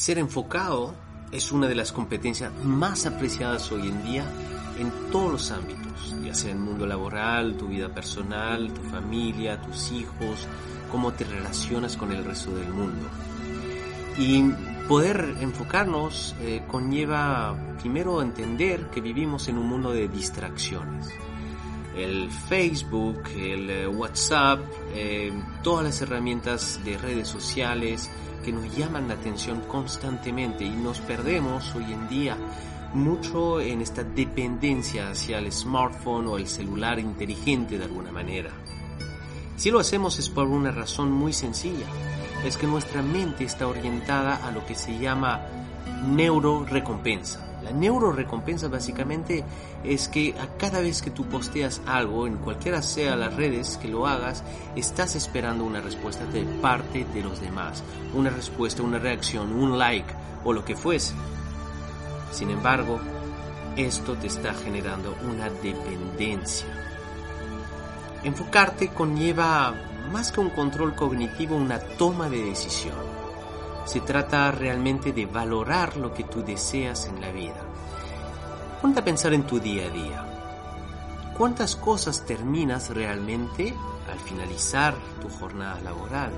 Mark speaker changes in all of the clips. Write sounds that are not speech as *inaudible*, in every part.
Speaker 1: Ser enfocado es una de las competencias más apreciadas hoy en día en todos los ámbitos, ya sea el mundo laboral, tu vida personal, tu familia, tus hijos, cómo te relacionas con el resto del mundo. Y poder enfocarnos eh, conlleva primero entender que vivimos en un mundo de distracciones. El Facebook, el eh, WhatsApp, eh, todas las herramientas de redes sociales, que nos llaman la atención constantemente y nos perdemos hoy en día mucho en esta dependencia hacia el smartphone o el celular inteligente de alguna manera. Si lo hacemos es por una razón muy sencilla, es que nuestra mente está orientada a lo que se llama neurorecompensa. La neurorecompensa básicamente es que a cada vez que tú posteas algo, en cualquiera sea las redes que lo hagas, estás esperando una respuesta de parte de los demás. Una respuesta, una reacción, un like o lo que fuese. Sin embargo, esto te está generando una dependencia. Enfocarte conlleva más que un control cognitivo, una toma de decisión. Se trata realmente de valorar lo que tú deseas en la vida. Ponte a pensar en tu día a día. ¿Cuántas cosas terminas realmente al finalizar tu jornada laboral?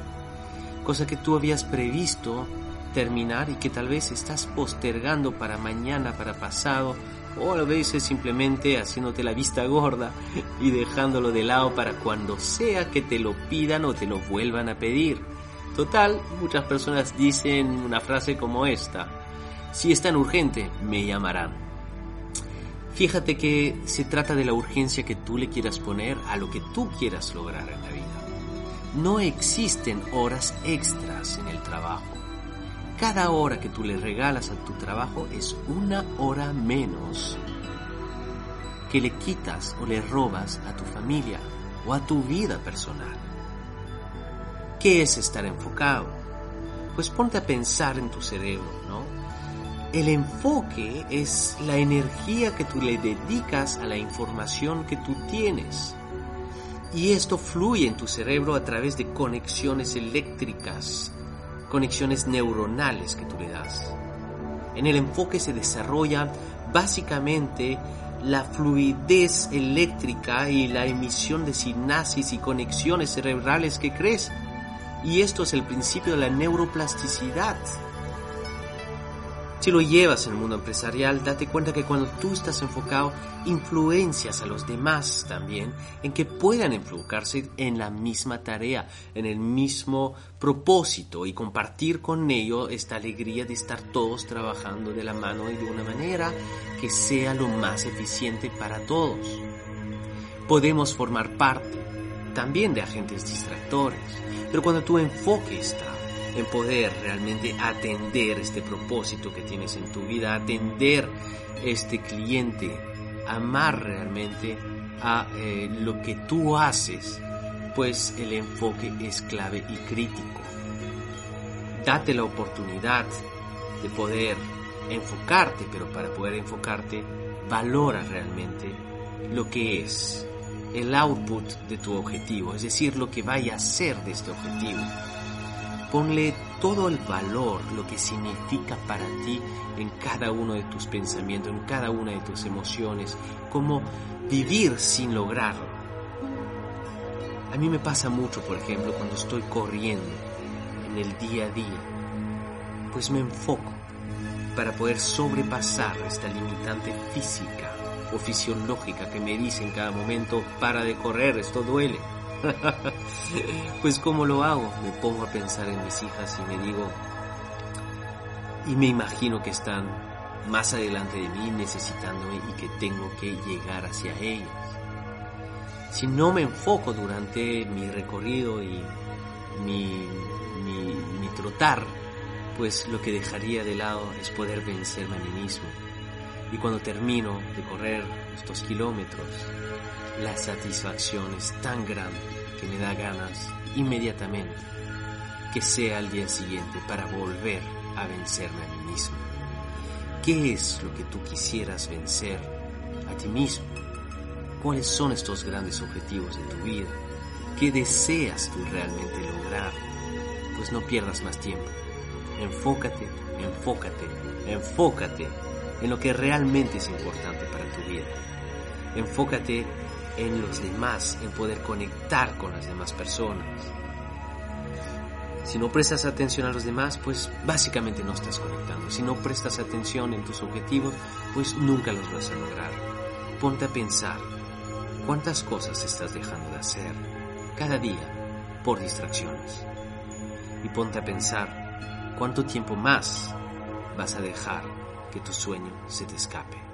Speaker 1: Cosa que tú habías previsto terminar y que tal vez estás postergando para mañana, para pasado, o a veces simplemente haciéndote la vista gorda y dejándolo de lado para cuando sea que te lo pidan o te lo vuelvan a pedir. Total, muchas personas dicen una frase como esta, si es tan urgente, me llamarán. Fíjate que se trata de la urgencia que tú le quieras poner a lo que tú quieras lograr en la vida. No existen horas extras en el trabajo. Cada hora que tú le regalas a tu trabajo es una hora menos que le quitas o le robas a tu familia o a tu vida personal. ¿Qué es estar enfocado? Pues ponte a pensar en tu cerebro, ¿no? El enfoque es la energía que tú le dedicas a la información que tú tienes. Y esto fluye en tu cerebro a través de conexiones eléctricas, conexiones neuronales que tú le das. En el enfoque se desarrolla básicamente la fluidez eléctrica y la emisión de sinapsis y conexiones cerebrales que crecen. Y esto es el principio de la neuroplasticidad. Si lo llevas el mundo empresarial, date cuenta que cuando tú estás enfocado, influencias a los demás también en que puedan enfocarse en la misma tarea, en el mismo propósito y compartir con ellos esta alegría de estar todos trabajando de la mano y de una manera que sea lo más eficiente para todos. Podemos formar parte también de agentes distractores, pero cuando tu enfoque está en poder realmente atender este propósito que tienes en tu vida, atender este cliente, amar realmente a eh, lo que tú haces, pues el enfoque es clave y crítico. Date la oportunidad de poder enfocarte, pero para poder enfocarte, valora realmente lo que es el output de tu objetivo, es decir, lo que vaya a ser de este objetivo. Ponle todo el valor, lo que significa para ti en cada uno de tus pensamientos, en cada una de tus emociones, como vivir sin lograrlo. A mí me pasa mucho, por ejemplo, cuando estoy corriendo en el día a día, pues me enfoco para poder sobrepasar esta limitante física o fisiológica que me dice en cada momento, para de correr, esto duele. *laughs* pues ¿cómo lo hago? Me pongo a pensar en mis hijas y me digo, y me imagino que están más adelante de mí necesitándome y que tengo que llegar hacia ellas. Si no me enfoco durante mi recorrido y mi, mi, disfrutar, pues lo que dejaría de lado es poder vencerme a mí mismo. Y cuando termino de correr estos kilómetros, la satisfacción es tan grande que me da ganas inmediatamente que sea el día siguiente para volver a vencerme a mí mismo. ¿Qué es lo que tú quisieras vencer a ti mismo? ¿Cuáles son estos grandes objetivos de tu vida? ¿Qué deseas tú realmente lograr? Pues no pierdas más tiempo. Enfócate, enfócate, enfócate en lo que realmente es importante para tu vida. Enfócate en los demás, en poder conectar con las demás personas. Si no prestas atención a los demás, pues básicamente no estás conectando. Si no prestas atención en tus objetivos, pues nunca los vas a lograr. Ponte a pensar cuántas cosas estás dejando de hacer cada día por distracciones. Y ponte a pensar cuánto tiempo más vas a dejar que tu sueño se te escape.